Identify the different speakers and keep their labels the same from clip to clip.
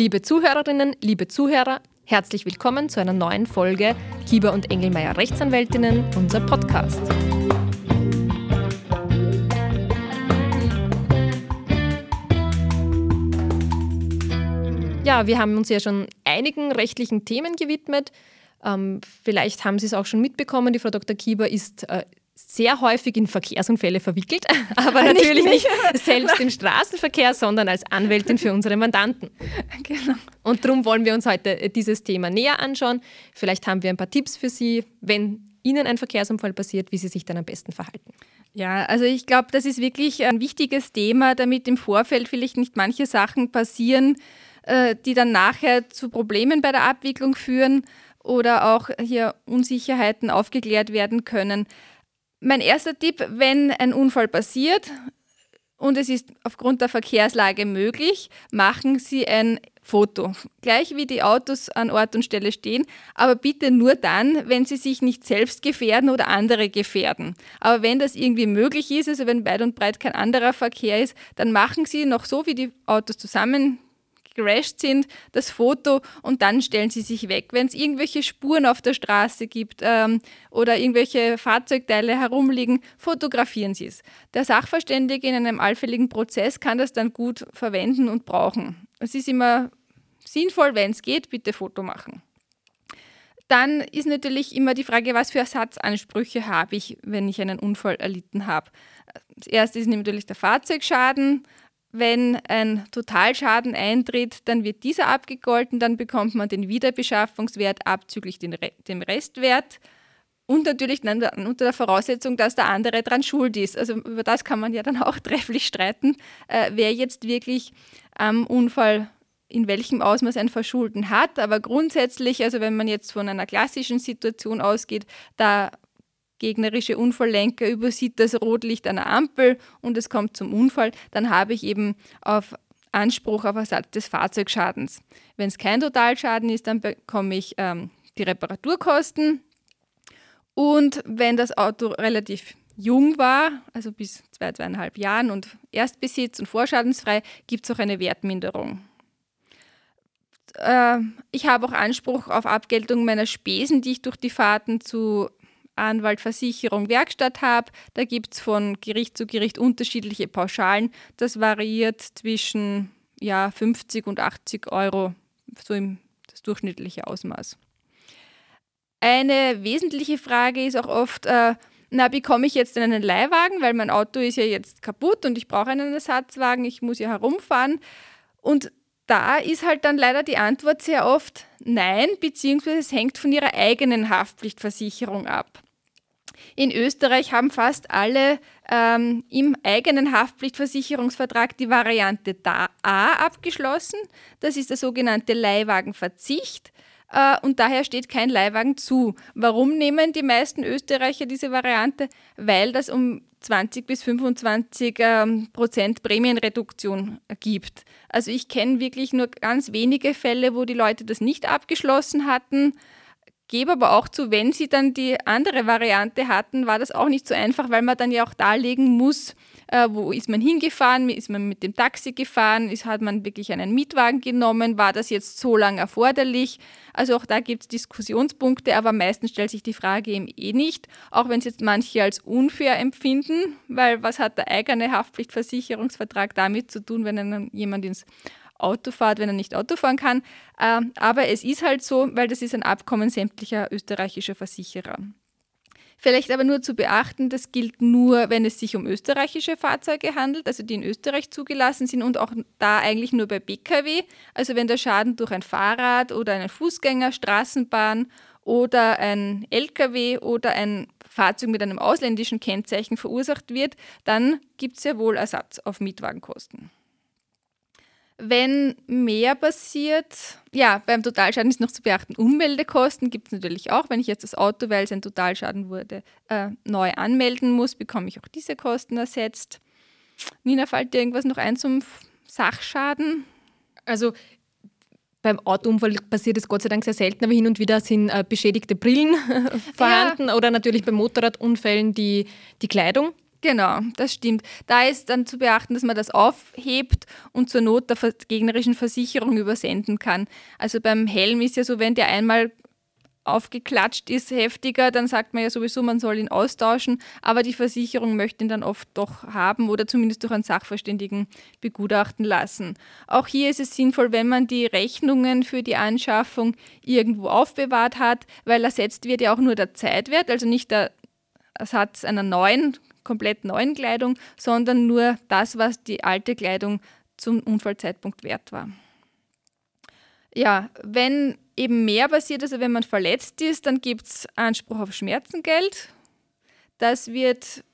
Speaker 1: Liebe Zuhörerinnen, liebe Zuhörer, herzlich willkommen zu einer neuen Folge Kieber und Engelmeier Rechtsanwältinnen, unser Podcast. Ja, wir haben uns ja schon einigen rechtlichen Themen gewidmet. Ähm, vielleicht haben Sie es auch schon mitbekommen, die Frau Dr. Kieber ist äh, sehr häufig in Verkehrsunfälle verwickelt, aber natürlich nicht, nicht selbst im Straßenverkehr, sondern als Anwältin für unsere Mandanten. Genau. Und darum wollen wir uns heute dieses Thema näher anschauen. Vielleicht haben wir ein paar Tipps für Sie, wenn Ihnen ein Verkehrsunfall passiert, wie Sie sich dann am besten verhalten.
Speaker 2: Ja, also ich glaube, das ist wirklich ein wichtiges Thema, damit im Vorfeld vielleicht nicht manche Sachen passieren, äh, die dann nachher zu Problemen bei der Abwicklung führen oder auch hier Unsicherheiten aufgeklärt werden können. Mein erster Tipp, wenn ein Unfall passiert und es ist aufgrund der Verkehrslage möglich, machen Sie ein Foto. Gleich wie die Autos an Ort und Stelle stehen, aber bitte nur dann, wenn sie sich nicht selbst gefährden oder andere gefährden. Aber wenn das irgendwie möglich ist, also wenn weit und breit kein anderer Verkehr ist, dann machen Sie noch so, wie die Autos zusammen gerasht sind, das Foto und dann stellen sie sich weg. Wenn es irgendwelche Spuren auf der Straße gibt ähm, oder irgendwelche Fahrzeugteile herumliegen, fotografieren sie es. Der Sachverständige in einem allfälligen Prozess kann das dann gut verwenden und brauchen. Es ist immer sinnvoll, wenn es geht, bitte Foto machen. Dann ist natürlich immer die Frage, was für Ersatzansprüche habe ich, wenn ich einen Unfall erlitten habe. Das erste ist natürlich der Fahrzeugschaden. Wenn ein Totalschaden eintritt, dann wird dieser abgegolten, dann bekommt man den Wiederbeschaffungswert abzüglich den Re dem Restwert und natürlich dann unter der Voraussetzung, dass der andere dran schuld ist. Also über das kann man ja dann auch trefflich streiten, äh, wer jetzt wirklich am Unfall in welchem Ausmaß ein Verschulden hat. Aber grundsätzlich, also wenn man jetzt von einer klassischen Situation ausgeht, da gegnerische Unfalllenker übersieht das Rotlicht einer Ampel und es kommt zum Unfall, dann habe ich eben auf Anspruch auf Ersatz des Fahrzeugschadens. Wenn es kein Totalschaden ist, dann bekomme ich ähm, die Reparaturkosten. Und wenn das Auto relativ jung war, also bis zwei, zweieinhalb Jahren und Erstbesitz und vorschadensfrei, gibt es auch eine Wertminderung. Äh, ich habe auch Anspruch auf Abgeltung meiner Spesen, die ich durch die Fahrten zu Anwalt, Versicherung, Werkstatt habe. Da gibt es von Gericht zu Gericht unterschiedliche Pauschalen. Das variiert zwischen ja, 50 und 80 Euro, so im das durchschnittliche Ausmaß. Eine wesentliche Frage ist auch oft, äh, na, bekomme ich jetzt einen Leihwagen, weil mein Auto ist ja jetzt kaputt und ich brauche einen Ersatzwagen, ich muss ja herumfahren. Und da ist halt dann leider die Antwort sehr oft nein, beziehungsweise es hängt von ihrer eigenen Haftpflichtversicherung ab. In Österreich haben fast alle ähm, im eigenen Haftpflichtversicherungsvertrag die Variante A abgeschlossen. Das ist der sogenannte Leihwagenverzicht. Äh, und daher steht kein Leihwagen zu. Warum nehmen die meisten Österreicher diese Variante? Weil das um 20 bis 25 ähm, Prozent Prämienreduktion gibt. Also ich kenne wirklich nur ganz wenige Fälle, wo die Leute das nicht abgeschlossen hatten gebe aber auch zu, wenn sie dann die andere Variante hatten, war das auch nicht so einfach, weil man dann ja auch darlegen muss, äh, wo ist man hingefahren, ist man mit dem Taxi gefahren, ist, hat man wirklich einen Mietwagen genommen, war das jetzt so lange erforderlich? Also auch da gibt es Diskussionspunkte, aber meistens stellt sich die Frage eben eh nicht, auch wenn es jetzt manche als unfair empfinden, weil was hat der eigene Haftpflichtversicherungsvertrag damit zu tun, wenn dann jemand ins Auto fährt, wenn er nicht Auto fahren kann. Ähm, aber es ist halt so, weil das ist ein Abkommen sämtlicher österreichischer Versicherer. Vielleicht aber nur zu beachten, das gilt nur, wenn es sich um österreichische Fahrzeuge handelt, also die in Österreich zugelassen sind und auch da eigentlich nur bei Pkw. Also wenn der Schaden durch ein Fahrrad oder einen Fußgänger, Straßenbahn oder ein Lkw oder ein Fahrzeug mit einem ausländischen Kennzeichen verursacht wird, dann gibt es ja wohl Ersatz auf Mietwagenkosten. Wenn mehr passiert, ja, beim Totalschaden ist noch zu beachten, Ummeldekosten gibt es natürlich auch. Wenn ich jetzt das Auto, weil es ein Totalschaden wurde, äh, neu anmelden muss, bekomme ich auch diese Kosten ersetzt. Nina, fällt dir irgendwas noch ein zum Sachschaden?
Speaker 1: Also beim Autounfall passiert es Gott sei Dank sehr selten, aber hin und wieder sind äh, beschädigte Brillen vorhanden ja. oder natürlich bei Motorradunfällen die, die Kleidung
Speaker 2: Genau, das stimmt. Da ist dann zu beachten, dass man das aufhebt und zur Not der gegnerischen Versicherung übersenden kann. Also beim Helm ist ja so, wenn der einmal aufgeklatscht ist, heftiger, dann sagt man ja sowieso, man soll ihn austauschen, aber die Versicherung möchte ihn dann oft doch haben oder zumindest durch einen Sachverständigen begutachten lassen. Auch hier ist es sinnvoll, wenn man die Rechnungen für die Anschaffung irgendwo aufbewahrt hat, weil ersetzt wird ja auch nur der Zeitwert, also nicht der Ersatz einer neuen, komplett neuen Kleidung, sondern nur das, was die alte Kleidung zum Unfallzeitpunkt wert war. Ja, wenn eben mehr passiert, also wenn man verletzt ist, dann gibt es Anspruch auf Schmerzengeld. Das wird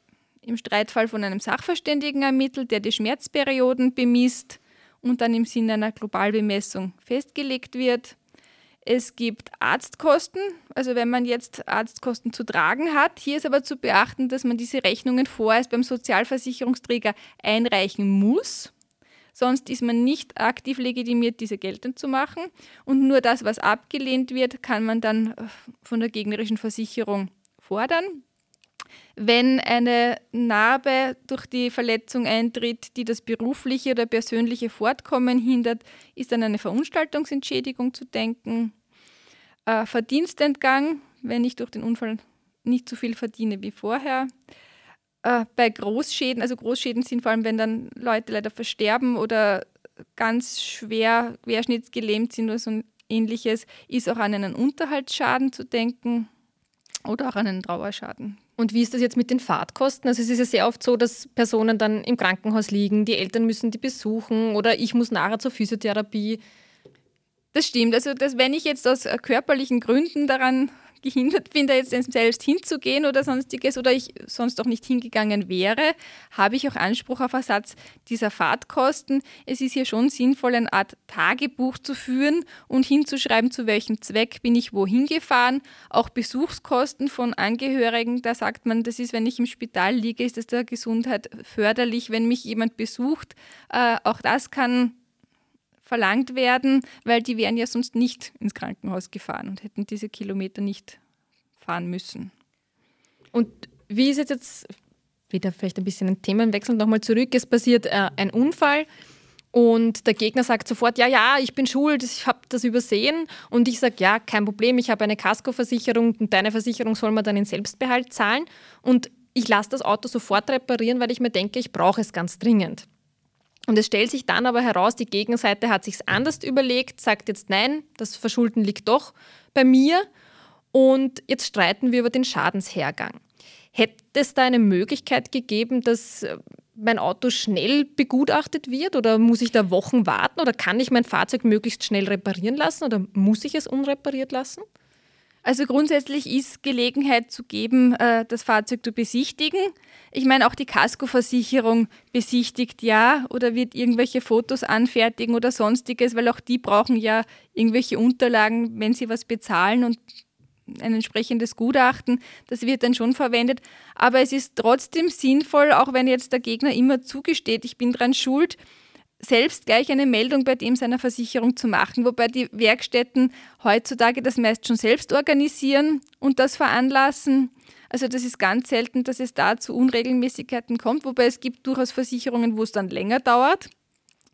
Speaker 2: im Streitfall von einem Sachverständigen ermittelt, der die Schmerzperioden bemisst und dann im Sinne einer Globalbemessung festgelegt wird. Es gibt Arztkosten, also wenn man jetzt Arztkosten zu tragen hat. Hier ist aber zu beachten, dass man diese Rechnungen vorerst beim Sozialversicherungsträger einreichen muss. Sonst ist man nicht aktiv legitimiert, diese geltend zu machen. Und nur das, was abgelehnt wird, kann man dann äh, von der gegnerischen Versicherung fordern. Wenn eine Narbe durch die Verletzung eintritt, die das berufliche oder persönliche Fortkommen hindert, ist an eine Verunstaltungsentschädigung zu denken. Äh, Verdienstentgang, wenn ich durch den Unfall nicht so viel verdiene wie vorher. Äh, bei Großschäden, also Großschäden sind vor allem, wenn dann Leute leider versterben oder ganz schwer querschnittsgelähmt sind oder so ähnliches, ist auch an einen Unterhaltsschaden zu denken oder auch an einen Trauerschaden.
Speaker 1: Und wie ist das jetzt mit den Fahrtkosten? Also es ist ja sehr oft so, dass Personen dann im Krankenhaus liegen, die Eltern müssen die besuchen oder ich muss nachher zur Physiotherapie.
Speaker 2: Das stimmt. Also dass, wenn ich jetzt aus körperlichen Gründen daran gehindert bin, da jetzt selbst hinzugehen oder sonstiges oder ich sonst auch nicht hingegangen wäre, habe ich auch Anspruch auf Ersatz dieser Fahrtkosten. Es ist hier schon sinnvoll, eine Art Tagebuch zu führen und hinzuschreiben, zu welchem Zweck bin ich wohin gefahren. Auch Besuchskosten von Angehörigen, da sagt man, das ist, wenn ich im Spital liege, ist das der Gesundheit förderlich, wenn mich jemand besucht. Äh, auch das kann verlangt werden, weil die wären ja sonst nicht ins Krankenhaus gefahren und hätten diese Kilometer nicht fahren müssen.
Speaker 1: Und wie ist jetzt, jetzt wieder vielleicht ein bisschen ein Themenwechsel nochmal zurück, es passiert äh, ein Unfall und der Gegner sagt sofort, ja, ja, ich bin schuld, ich habe das übersehen. Und ich sage, ja, kein Problem, ich habe eine Kaskoversicherung und deine Versicherung soll mir dann in Selbstbehalt zahlen. Und ich lasse das Auto sofort reparieren, weil ich mir denke, ich brauche es ganz dringend. Und es stellt sich dann aber heraus, die Gegenseite hat sich anders überlegt, sagt jetzt nein, das Verschulden liegt doch bei mir und jetzt streiten wir über den Schadenshergang. Hätte es da eine Möglichkeit gegeben, dass äh, mein Auto schnell begutachtet wird oder muss ich da Wochen warten oder kann ich mein Fahrzeug möglichst schnell reparieren lassen oder muss ich es unrepariert lassen?
Speaker 2: Also grundsätzlich ist Gelegenheit zu geben, äh, das Fahrzeug zu besichtigen. Ich meine, auch die Kaskoversicherung besichtigt ja oder wird irgendwelche Fotos anfertigen oder sonstiges, weil auch die brauchen ja irgendwelche Unterlagen, wenn sie was bezahlen und ein entsprechendes Gutachten, das wird dann schon verwendet. Aber es ist trotzdem sinnvoll, auch wenn jetzt der Gegner immer zugesteht, ich bin dran schuld, selbst gleich eine Meldung bei dem seiner Versicherung zu machen, wobei die Werkstätten heutzutage das meist schon selbst organisieren und das veranlassen. Also das ist ganz selten, dass es da zu Unregelmäßigkeiten kommt, wobei es gibt durchaus Versicherungen, wo es dann länger dauert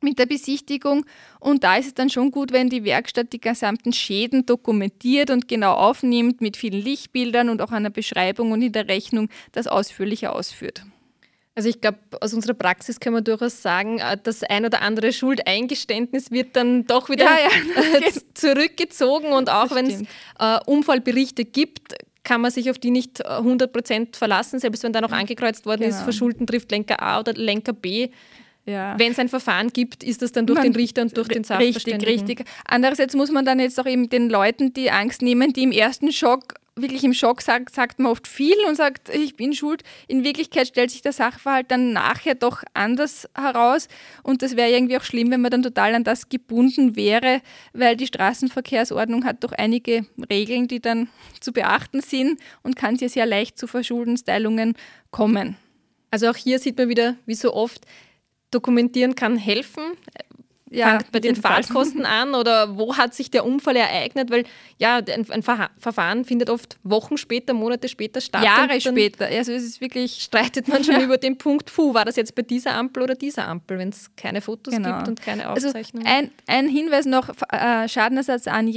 Speaker 2: mit der Besichtigung. Und da ist es dann schon gut, wenn die Werkstatt die gesamten Schäden dokumentiert und genau aufnimmt mit vielen Lichtbildern und auch einer Beschreibung und in der Rechnung das ausführlicher ausführt.
Speaker 1: Also ich glaube, aus unserer Praxis können wir durchaus sagen, äh, das ein oder andere Schuldeingeständnis wird dann doch wieder ja, ja, zurückgezogen und auch wenn es äh, Unfallberichte gibt, kann man sich auf die nicht 100% äh, verlassen, selbst wenn da noch angekreuzt worden genau. ist, Verschulden trifft Lenker A oder Lenker B. Ja. Wenn es ein Verfahren gibt, ist das dann durch man, den Richter und durch den Sachverständigen.
Speaker 2: Richtig, richtig. Andererseits muss man dann jetzt auch eben den Leuten die Angst nehmen, die im ersten Schock wirklich im Schock sagt, sagt man oft viel und sagt, ich bin schuld. In Wirklichkeit stellt sich der Sachverhalt dann nachher doch anders heraus. Und das wäre irgendwie auch schlimm, wenn man dann total an das gebunden wäre, weil die Straßenverkehrsordnung hat doch einige Regeln, die dann zu beachten sind und kann sehr, sehr leicht zu Verschuldensteilungen kommen.
Speaker 1: Also auch hier sieht man wieder, wie so oft, dokumentieren kann helfen ja, fängt bei den Fahrtkosten an oder wo hat sich der Unfall ereignet? Weil ja, ein, ein Verfahren findet oft Wochen später, Monate später statt.
Speaker 2: Jahre später. Also es ist wirklich.
Speaker 1: Streitet man schon ja. über den Punkt, puh, war das jetzt bei dieser Ampel oder dieser Ampel, wenn es keine Fotos genau. gibt und keine Aufzeichnungen.
Speaker 2: Also ein, ein Hinweis noch: äh, Schadenersatz an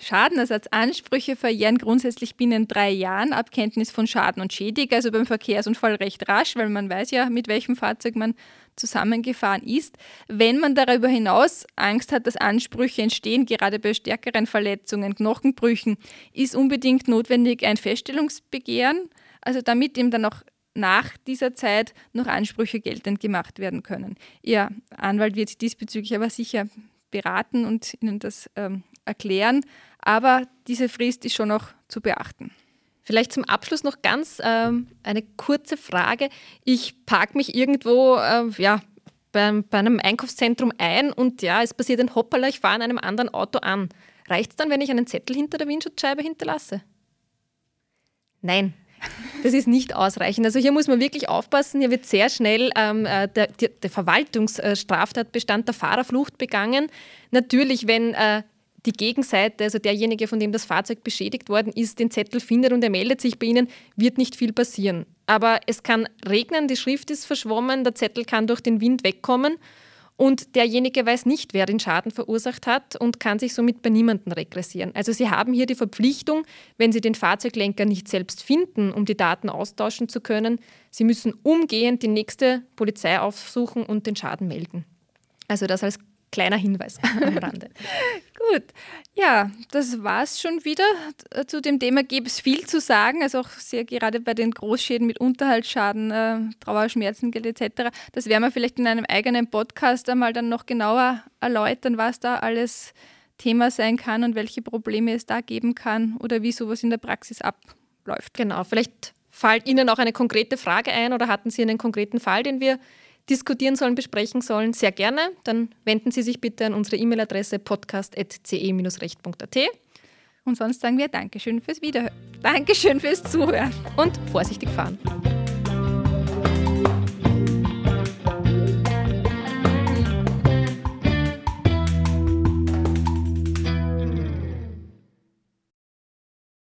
Speaker 2: Schadenersatzansprüche verjähren grundsätzlich binnen drei Jahren ab Kenntnis von Schaden und Schädig, also beim Verkehrsunfall recht rasch, weil man weiß ja, mit welchem Fahrzeug man zusammengefahren ist. Wenn man darüber hinaus Angst hat, dass Ansprüche entstehen, gerade bei stärkeren Verletzungen, Knochenbrüchen, ist unbedingt notwendig ein Feststellungsbegehren, also damit ihm dann auch nach dieser Zeit noch Ansprüche geltend gemacht werden können. Ihr Anwalt wird diesbezüglich aber sicher beraten und Ihnen das ähm, erklären, aber diese Frist ist schon noch zu beachten.
Speaker 1: Vielleicht zum Abschluss noch ganz ähm, eine kurze Frage. Ich parke mich irgendwo äh, ja, beim, bei einem Einkaufszentrum ein und ja, es passiert ein Hoppala, ich fahre in einem anderen Auto an. Reicht es dann, wenn ich einen Zettel hinter der Windschutzscheibe hinterlasse? Nein, das ist nicht ausreichend. Also hier muss man wirklich aufpassen. Hier wird sehr schnell ähm, äh, der, der Verwaltungsstraftatbestand der Fahrerflucht begangen. Natürlich, wenn äh, die Gegenseite, also derjenige, von dem das Fahrzeug beschädigt worden ist, den Zettel findet und er meldet sich bei Ihnen, wird nicht viel passieren. Aber es kann regnen, die Schrift ist verschwommen, der Zettel kann durch den Wind wegkommen und derjenige weiß nicht, wer den Schaden verursacht hat und kann sich somit bei niemandem regressieren. Also Sie haben hier die Verpflichtung, wenn Sie den Fahrzeuglenker nicht selbst finden, um die Daten austauschen zu können, Sie müssen umgehend die nächste Polizei aufsuchen und den Schaden melden. Also das als Kleiner Hinweis am Rande.
Speaker 2: Gut, ja, das war es schon wieder. Zu dem Thema gäbe es viel zu sagen, also auch sehr gerade bei den Großschäden mit Unterhaltsschaden, äh, Trauerschmerzengeld etc. Das werden wir vielleicht in einem eigenen Podcast einmal dann noch genauer erläutern, was da alles Thema sein kann und welche Probleme es da geben kann oder wie sowas in der Praxis abläuft.
Speaker 1: Genau, vielleicht fällt Ihnen auch eine konkrete Frage ein oder hatten Sie einen konkreten Fall, den wir diskutieren sollen, besprechen sollen, sehr gerne. Dann wenden Sie sich bitte an unsere E-Mail-Adresse podcast.ce-recht.at.
Speaker 2: Und sonst sagen wir Dankeschön fürs Wiederhören. Dankeschön fürs Zuhören.
Speaker 1: Und vorsichtig fahren.